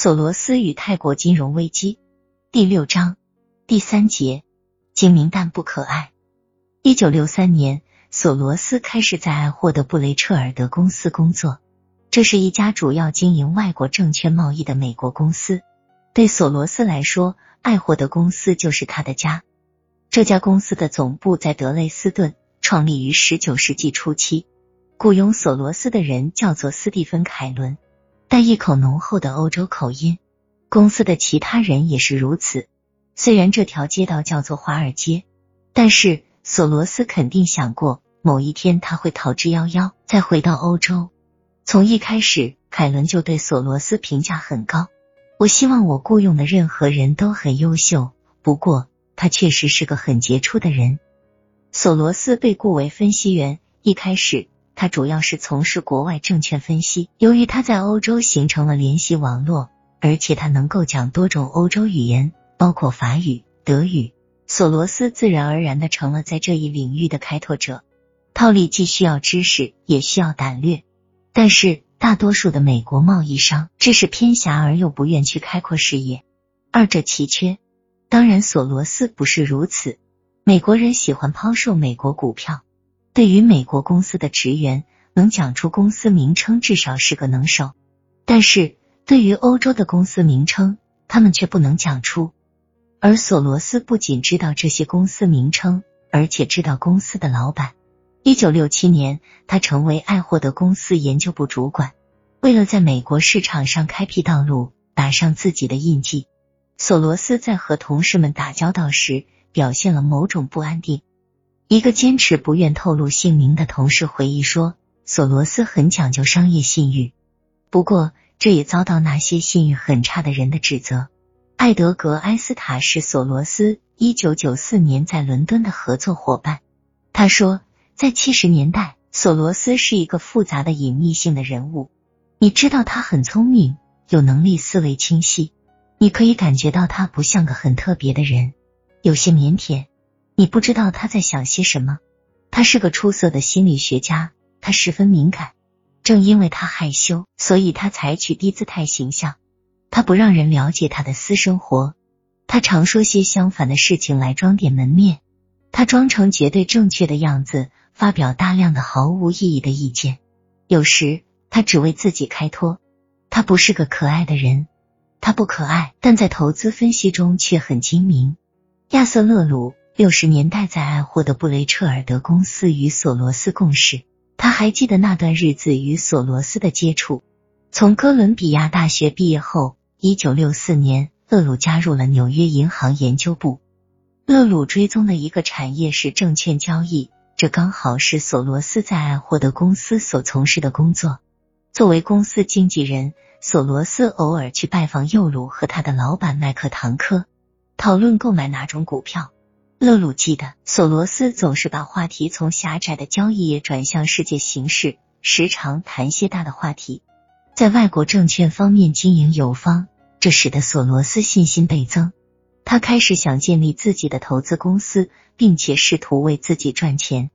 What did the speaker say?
索罗斯与泰国金融危机第六章第三节精明但不可爱。一九六三年，索罗斯开始在爱霍的布雷彻尔德公司工作，这是一家主要经营外国证券贸易的美国公司。对索罗斯来说，爱霍德公司就是他的家。这家公司的总部在德累斯顿，创立于十九世纪初期。雇佣索罗斯的人叫做斯蒂芬·凯伦。带一口浓厚的欧洲口音，公司的其他人也是如此。虽然这条街道叫做华尔街，但是索罗斯肯定想过某一天他会逃之夭夭，再回到欧洲。从一开始，凯伦就对索罗斯评价很高。我希望我雇佣的任何人都很优秀，不过他确实是个很杰出的人。索罗斯被雇为分析员，一开始。他主要是从事国外证券分析。由于他在欧洲形成了联系网络，而且他能够讲多种欧洲语言，包括法语、德语，索罗斯自然而然的成了在这一领域的开拓者。套利既需要知识，也需要胆略，但是大多数的美国贸易商知识偏狭而又不愿去开阔视野，二者奇缺。当然，索罗斯不是如此。美国人喜欢抛售美国股票。对于美国公司的职员，能讲出公司名称至少是个能手；但是对于欧洲的公司名称，他们却不能讲出。而索罗斯不仅知道这些公司名称，而且知道公司的老板。一九六七年，他成为爱霍德公司研究部主管。为了在美国市场上开辟道路，打上自己的印记，索罗斯在和同事们打交道时表现了某种不安定。一个坚持不愿透露姓名的同事回忆说：“索罗斯很讲究商业信誉，不过这也遭到那些信誉很差的人的指责。”艾德格·埃斯塔是索罗斯一九九四年在伦敦的合作伙伴。他说，在七十年代，索罗斯是一个复杂的隐秘性的人物。你知道他很聪明，有能力，思维清晰。你可以感觉到他不像个很特别的人，有些腼腆。你不知道他在想些什么。他是个出色的心理学家，他十分敏感。正因为他害羞，所以他采取低姿态形象。他不让人了解他的私生活。他常说些相反的事情来装点门面。他装成绝对正确的样子，发表大量的毫无意义的意见。有时他只为自己开脱。他不是个可爱的人。他不可爱，但在投资分析中却很精明。亚瑟·勒鲁。六十年代在爱霍的布雷彻尔德公司与索罗斯共事，他还记得那段日子与索罗斯的接触。从哥伦比亚大学毕业后，一九六四年，勒鲁加入了纽约银行研究部。勒鲁追踪的一个产业是证券交易，这刚好是索罗斯在爱霍德公司所从事的工作。作为公司经纪人，索罗斯偶尔去拜访右鲁和他的老板麦克唐科，讨论购买哪种股票。勒鲁记得，索罗斯总是把话题从狭窄的交易业转向世界形势，时常谈些大的话题。在外国证券方面经营有方，这使得索罗斯信心倍增。他开始想建立自己的投资公司，并且试图为自己赚钱。